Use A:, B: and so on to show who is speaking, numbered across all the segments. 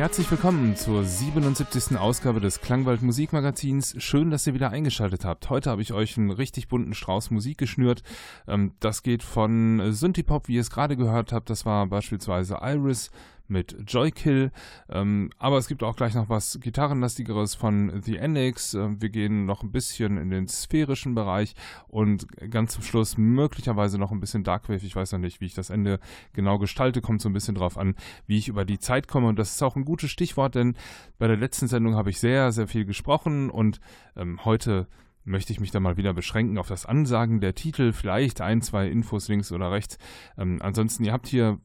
A: Herzlich willkommen zur 77. Ausgabe des Klangwald Musikmagazins. Schön, dass ihr wieder eingeschaltet habt. Heute habe ich euch einen richtig bunten Strauß Musik geschnürt. Ähm, das geht von Synthie-Pop, wie ihr es gerade gehört habt. Das war beispielsweise Iris mit Joykill. Ähm, aber es gibt auch gleich noch was Gitarrenlastigeres von The Annex. Äh, wir gehen noch ein bisschen in den sphärischen Bereich und ganz zum Schluss möglicherweise noch ein bisschen Darkwave. Ich weiß noch nicht, wie ich das Ende genau gestalte. Kommt so ein bisschen drauf an, wie ich über die Zeit komme. Und das ist auch ein gutes Stichwort, denn bei der letzten Sendung habe ich sehr, sehr viel gesprochen und ähm, heute möchte ich mich dann mal wieder beschränken auf das Ansagen der Titel, vielleicht ein, zwei Infos links oder rechts. Ähm, ansonsten, ihr habt hier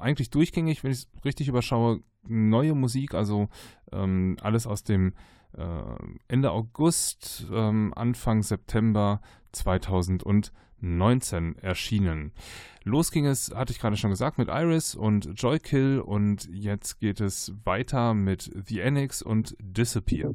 A: eigentlich durchgängig, wenn ich es richtig überschaue, neue Musik, also ähm, alles aus dem äh, Ende August, ähm, Anfang September 2019 erschienen. Los ging es, hatte ich gerade schon gesagt, mit Iris und Joykill und jetzt geht es weiter mit The Annex und Disappear.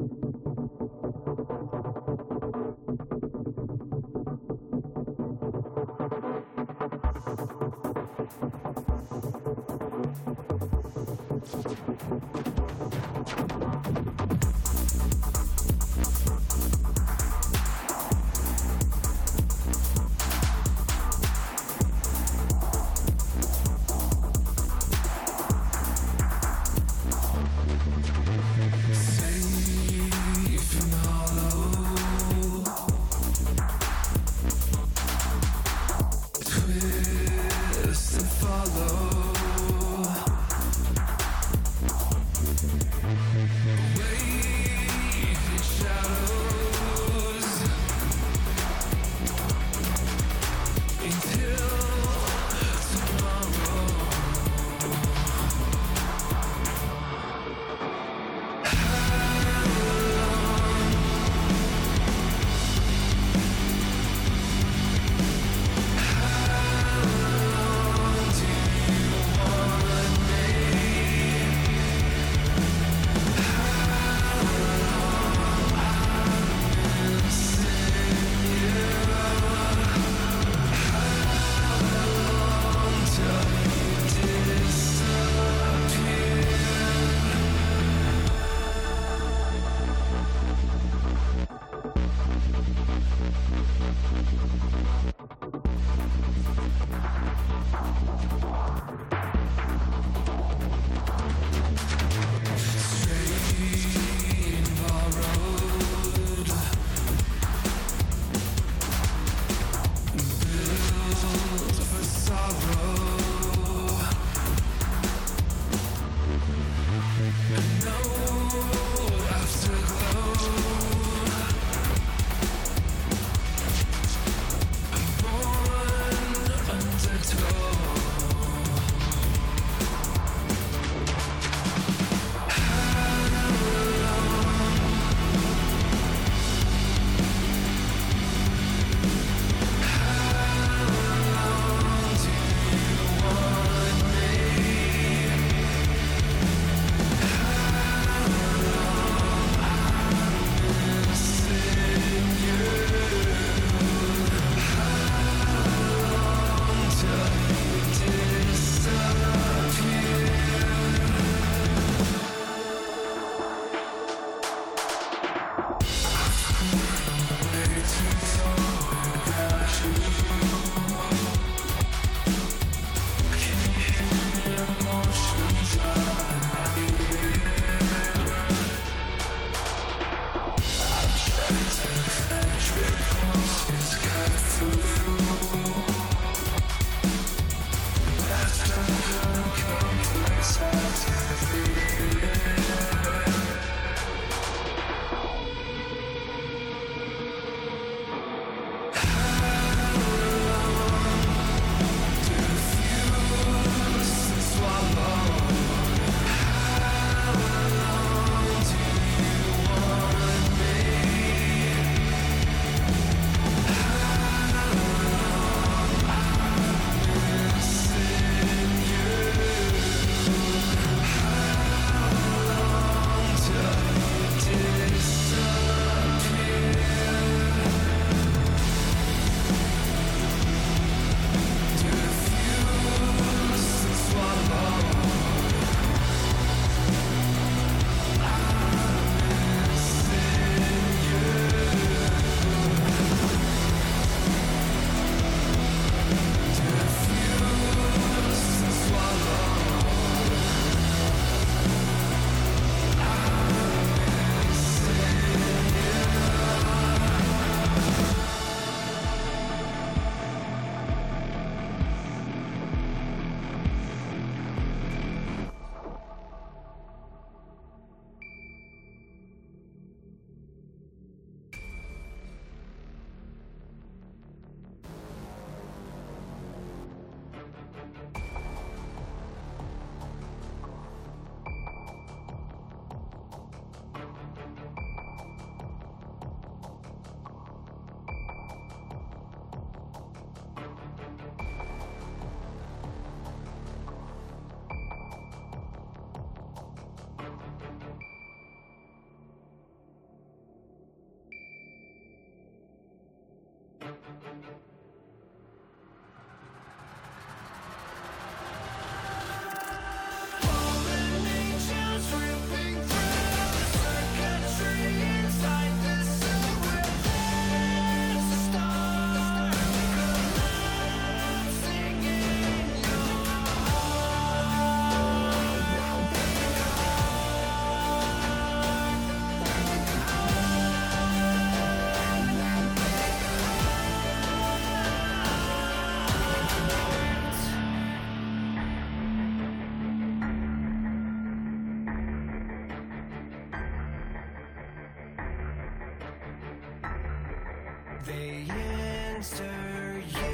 B: they answer you,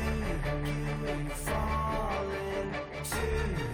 B: you fall into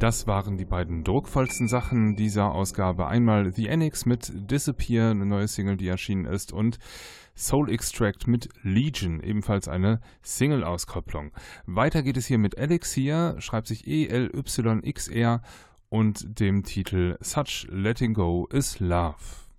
B: Das waren die beiden druckvollsten Sachen dieser Ausgabe. Einmal The Annex mit Disappear, eine neue Single, die erschienen ist, und Soul Extract mit Legion, ebenfalls eine Single-Auskopplung. Weiter geht es hier mit Elixir, schreibt sich E-L-Y-X-R und dem Titel Such Letting Go is Love.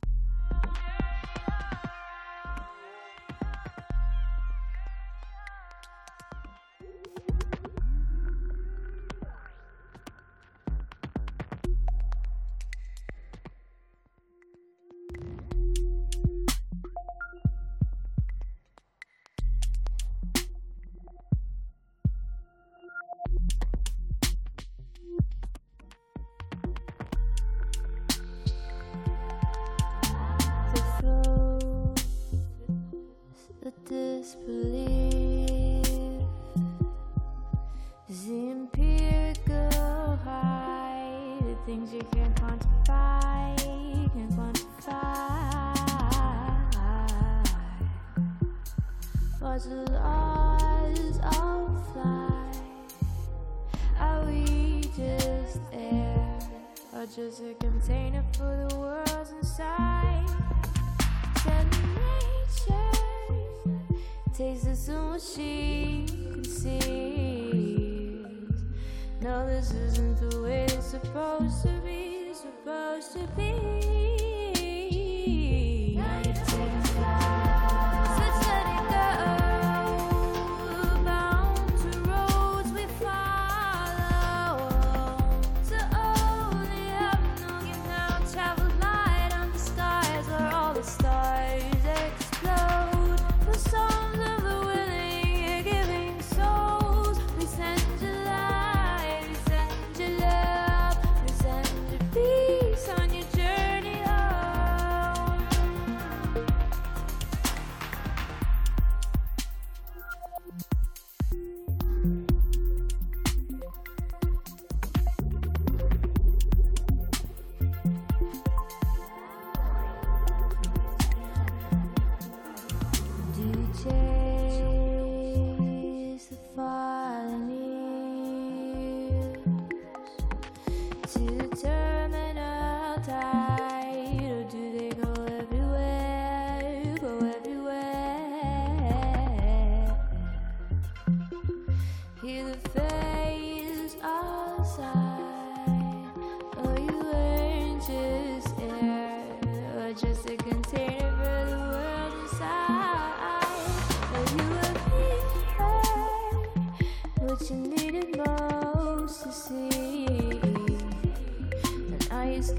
C: just a container for the world's inside. Nature the what she. No, this isn't the way it's supposed to be. Supposed to be.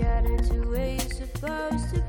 C: get into where you're supposed to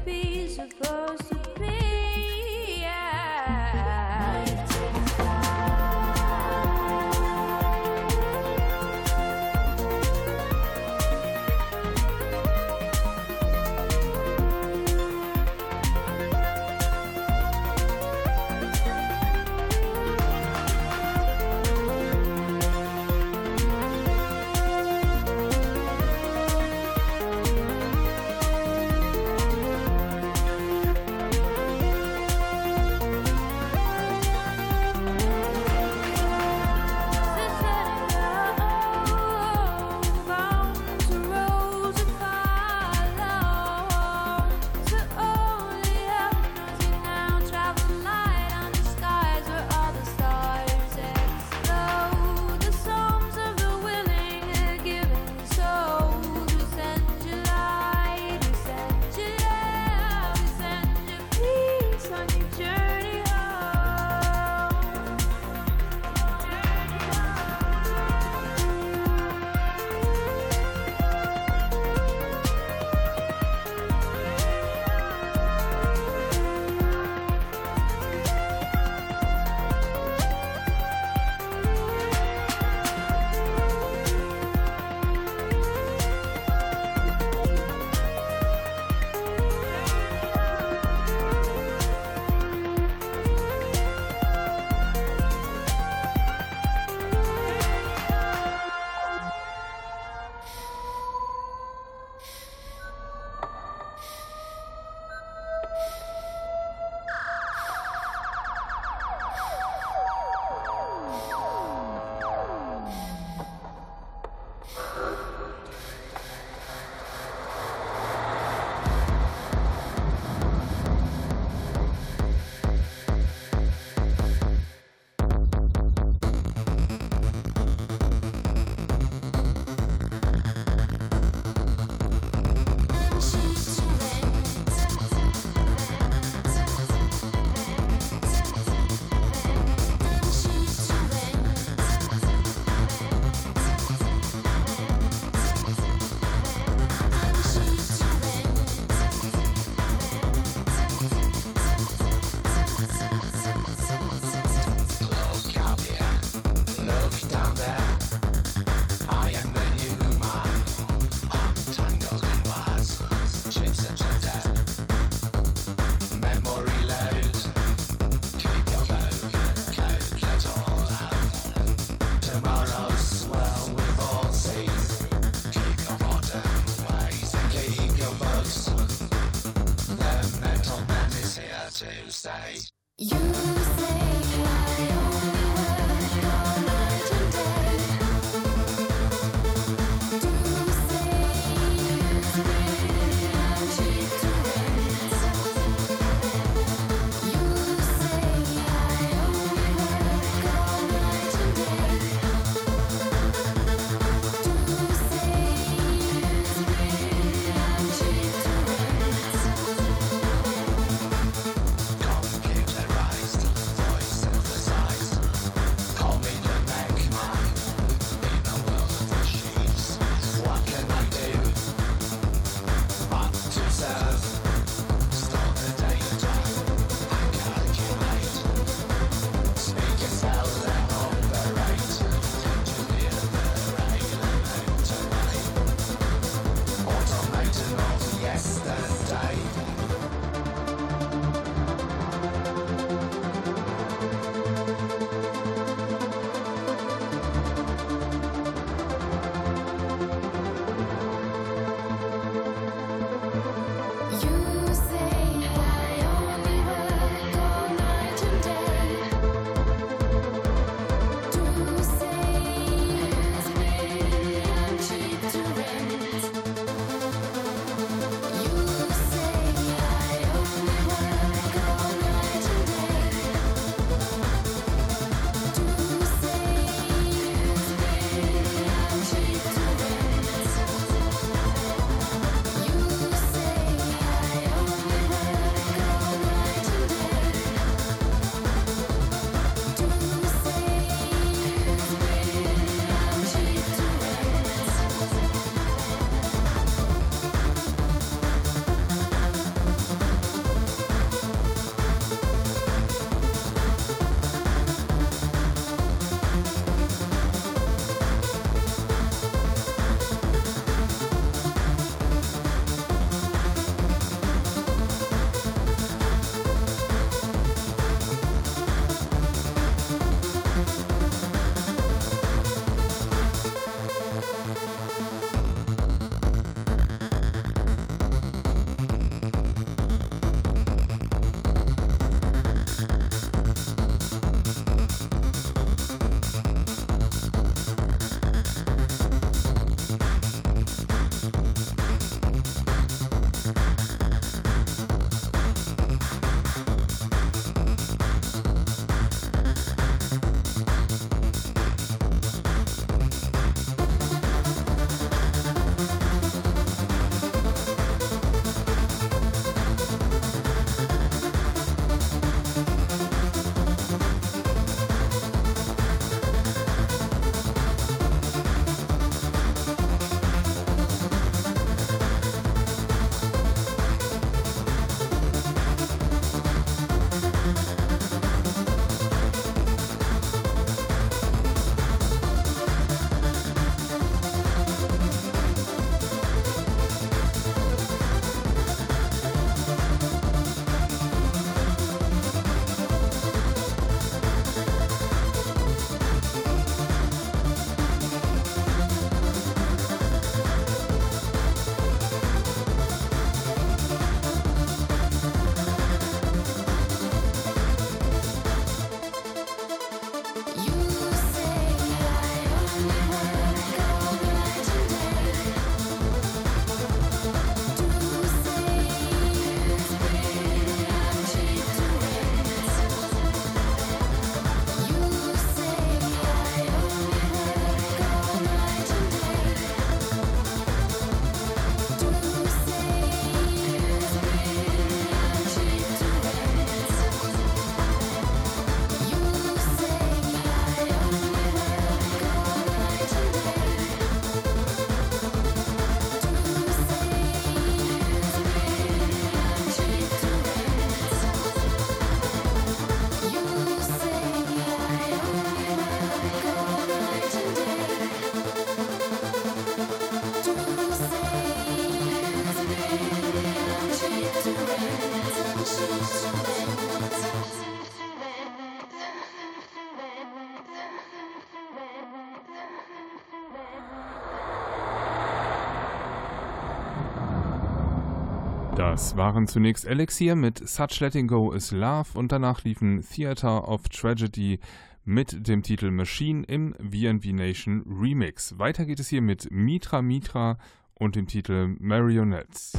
A: Das waren zunächst Elixir mit Such Letting Go is Love und danach liefen Theater of Tragedy mit dem Titel Machine im VNV Nation Remix. Weiter geht es hier mit Mitra Mitra und dem Titel Marionettes.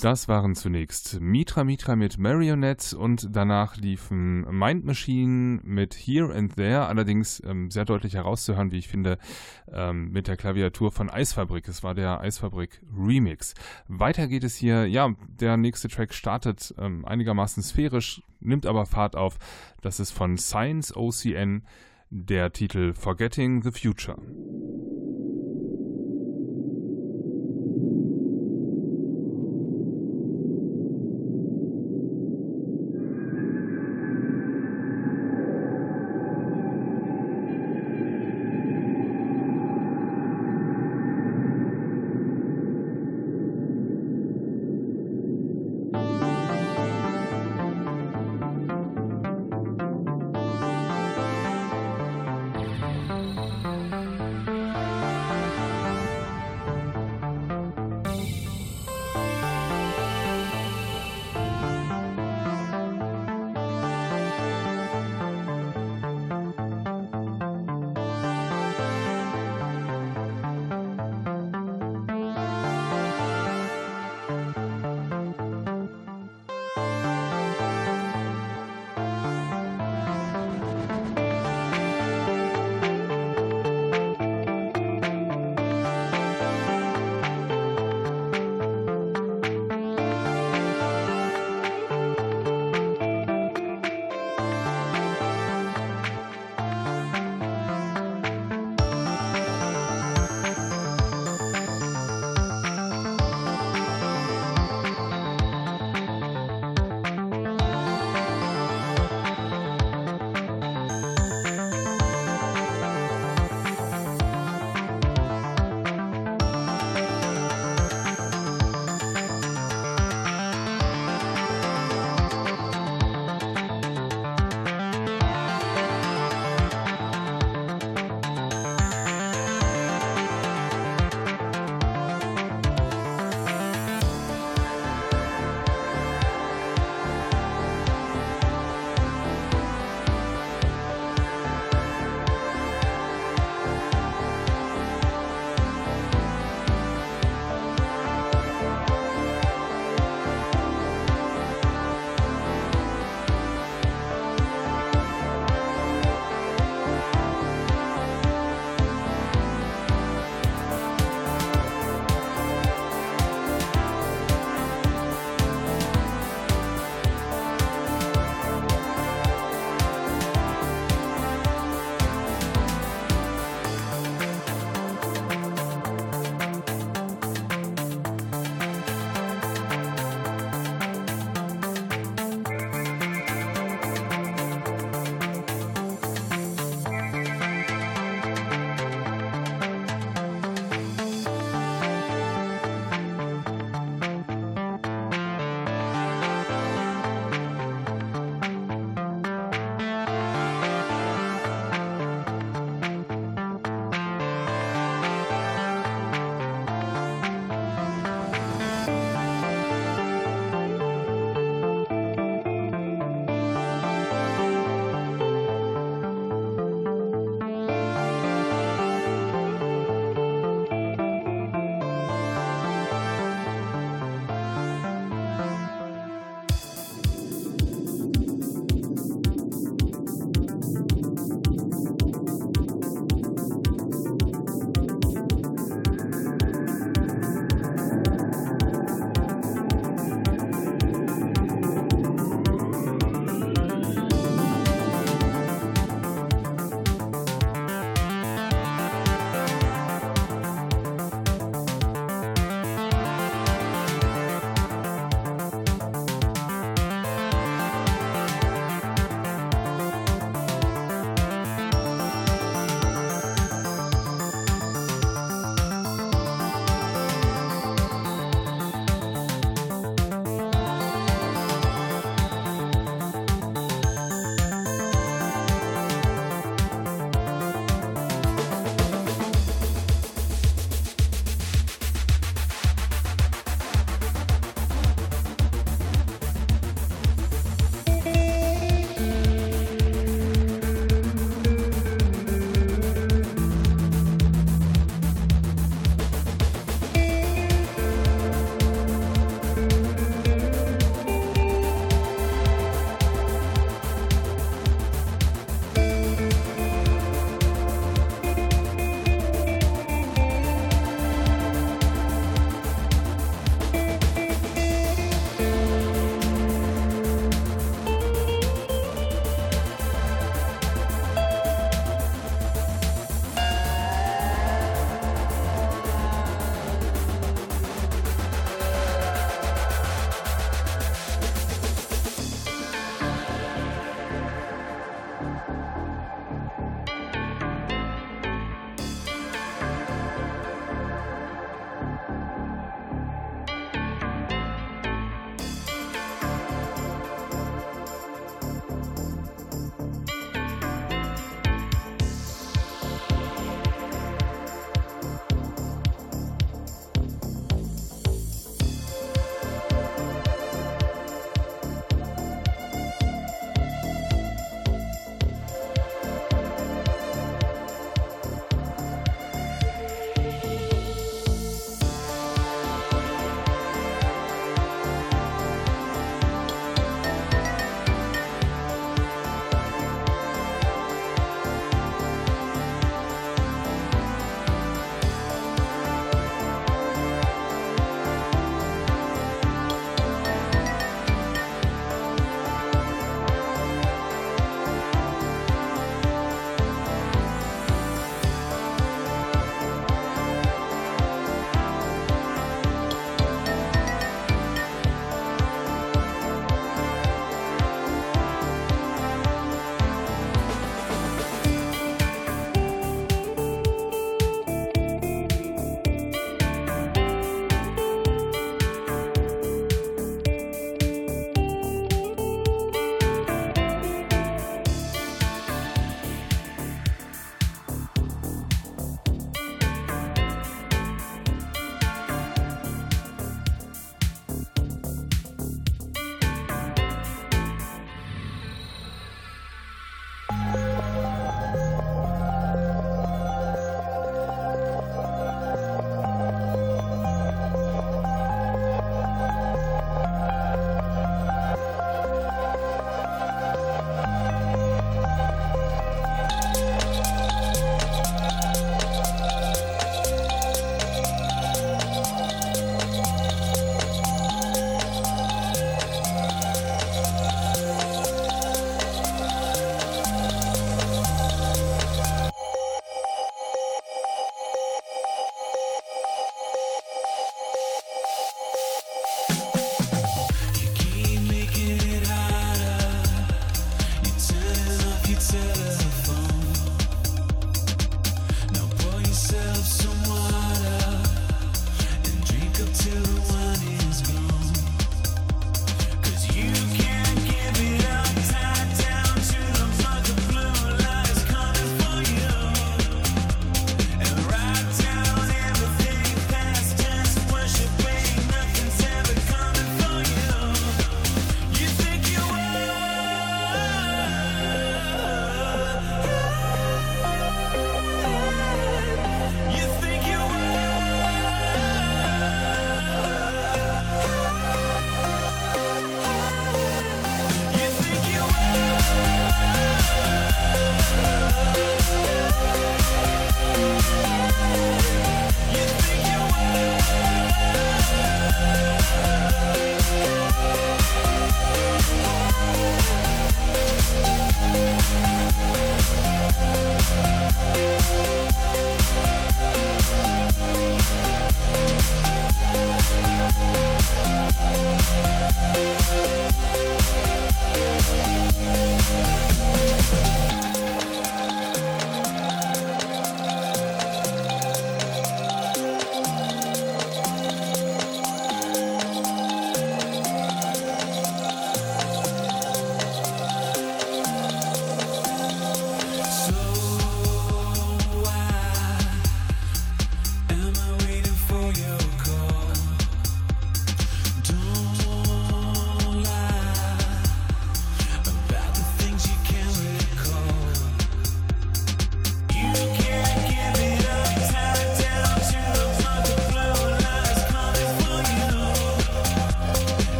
A: Das waren zunächst Mitra Mitra mit Marionette und danach liefen Mind Machine mit Here and There, allerdings ähm, sehr deutlich herauszuhören, wie ich finde, ähm, mit der Klaviatur von Eisfabrik. Es war der Eisfabrik Remix. Weiter geht es hier, ja, der nächste Track startet ähm, einigermaßen sphärisch, nimmt aber Fahrt auf. Das ist von Science OCN der Titel Forgetting the Future.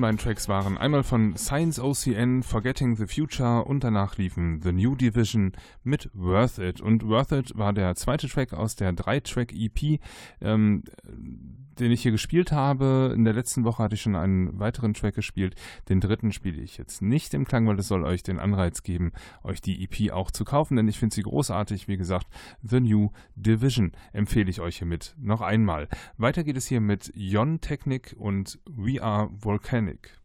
A: Letzten beiden Tracks waren einmal von Science OCN Forgetting the Future und danach liefen The New Division mit Worth It. Und Worth It war der zweite Track aus der Drei-Track-EP, ähm, den ich hier gespielt habe. In der letzten Woche hatte ich schon einen weiteren Track gespielt. Den dritten spiele ich jetzt nicht im Klang, weil es soll euch den Anreiz geben, euch die EP auch zu kaufen, denn ich finde sie großartig. Wie gesagt, The New Division empfehle ich euch hiermit noch einmal. Weiter geht es hier mit Yon Technic und We Are Volcanic.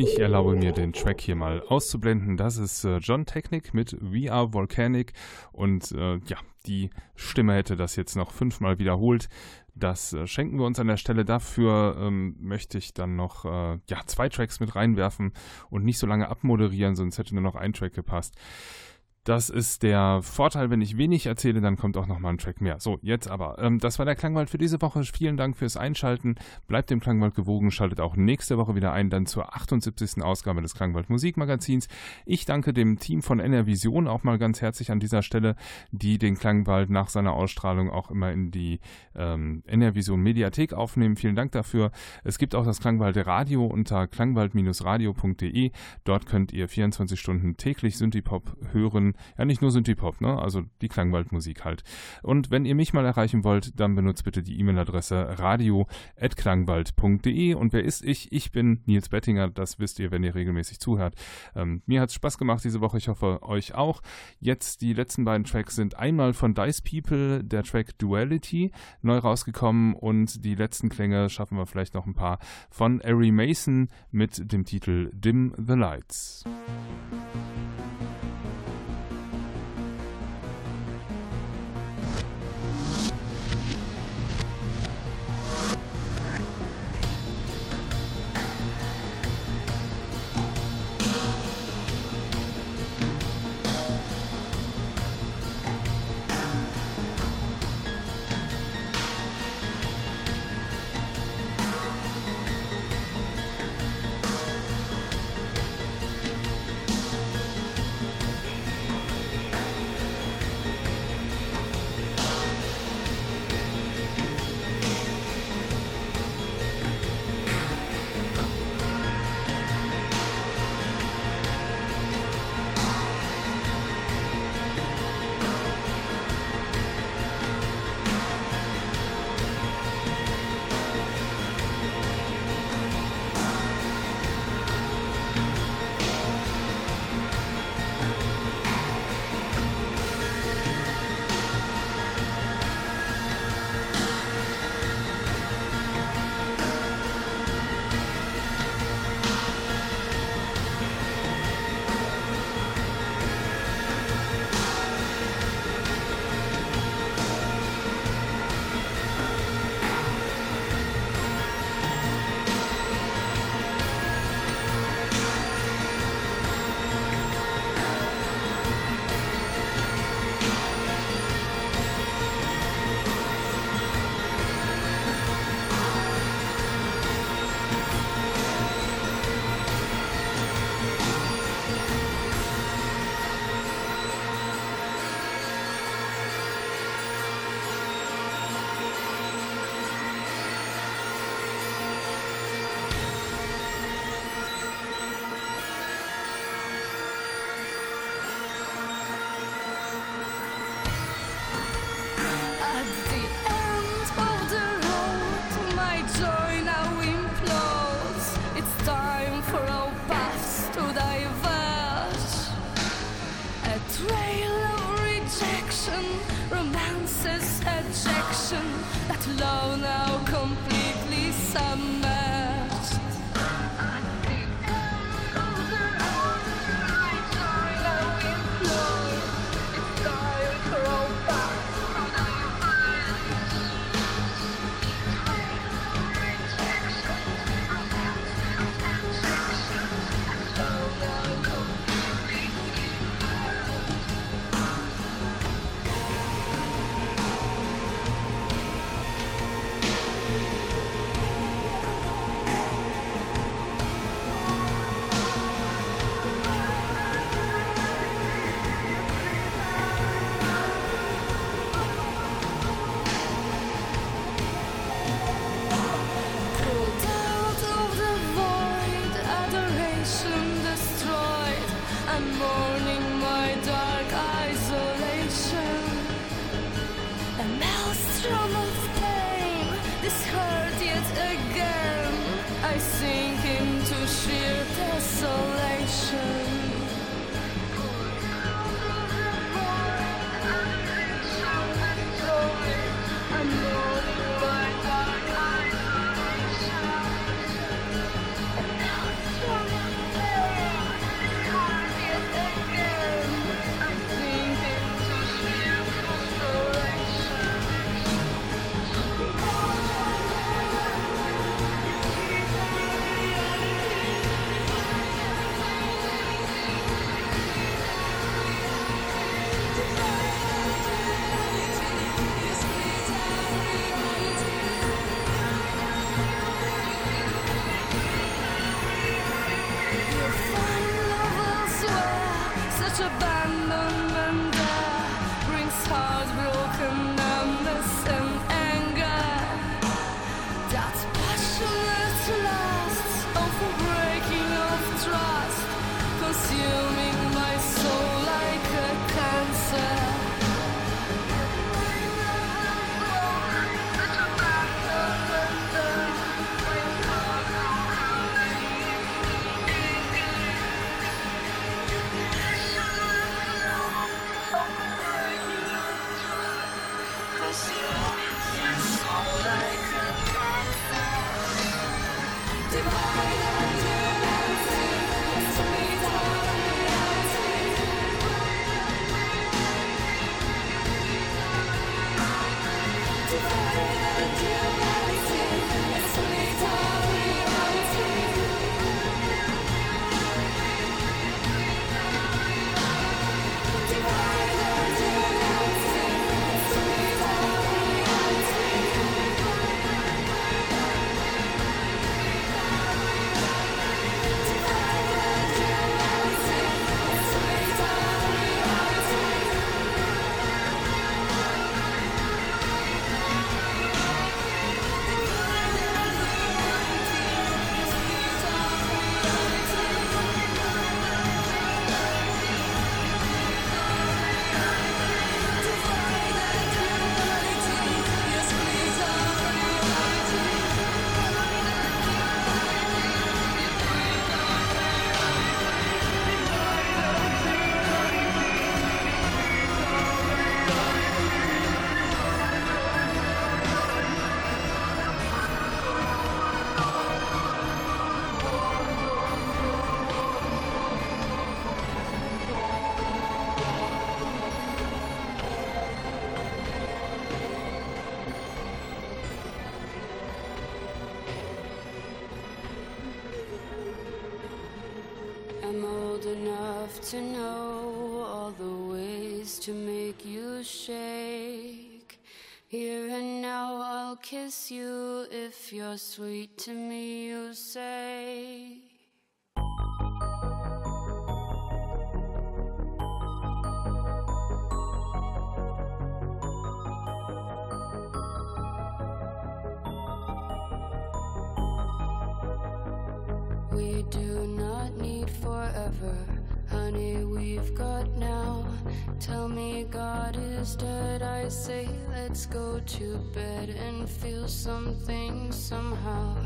A: Ich erlaube mir den Track hier mal auszublenden. Das ist äh, John Technic mit Are Volcanic und äh, ja, die Stimme hätte das jetzt noch fünfmal wiederholt. Das äh, schenken wir uns an der Stelle. Dafür ähm, möchte ich dann noch äh, ja, zwei Tracks mit reinwerfen und nicht so lange abmoderieren, sonst hätte nur noch ein Track gepasst. Das ist der Vorteil, wenn ich wenig erzähle, dann kommt auch noch mal ein Track mehr. So, jetzt aber. Ähm, das war der Klangwald für diese Woche. Vielen Dank fürs Einschalten. Bleibt dem Klangwald gewogen. Schaltet auch nächste Woche wieder ein, dann zur 78. Ausgabe des Klangwald Musikmagazins. Ich danke dem Team von NR Vision auch mal ganz herzlich an dieser Stelle, die den Klangwald nach seiner Ausstrahlung auch immer in die ähm, NR Vision Mediathek aufnehmen. Vielen Dank dafür. Es gibt auch das Klangwald Radio unter klangwald-radio.de. Dort könnt ihr 24 Stunden täglich Synthipop hören
C: ja nicht nur Synthie-Pop, ne? Also die Klangwaldmusik halt. Und wenn ihr mich mal erreichen wollt, dann benutzt bitte die E-Mail-Adresse radio.klangwald.de. Und wer ist ich? Ich bin Nils Bettinger, das wisst ihr, wenn ihr regelmäßig zuhört. Ähm, mir hat es Spaß gemacht diese Woche, ich hoffe euch auch. Jetzt die letzten beiden Tracks sind einmal von Dice People, der Track Duality, neu rausgekommen und die letzten Klänge schaffen wir vielleicht noch ein paar von Ari Mason mit dem Titel Dim the Lights. Kiss you if you're sweet to me, you say. Tell me God is dead. I say, let's go to bed and feel something somehow.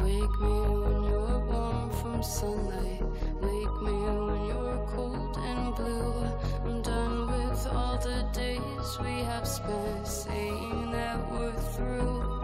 C: Wake me when you're warm from sunlight. Wake me when you're cold and blue. I'm done with all the days we have spent saying that we're through.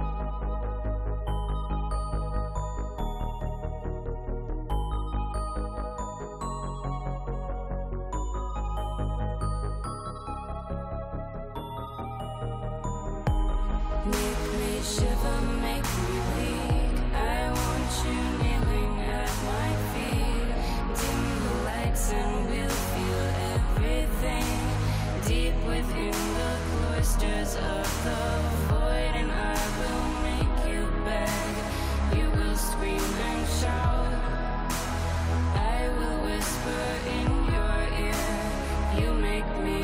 C: creatures of the void and I will make you beg. You will scream and shout. I will whisper in your ear. You make me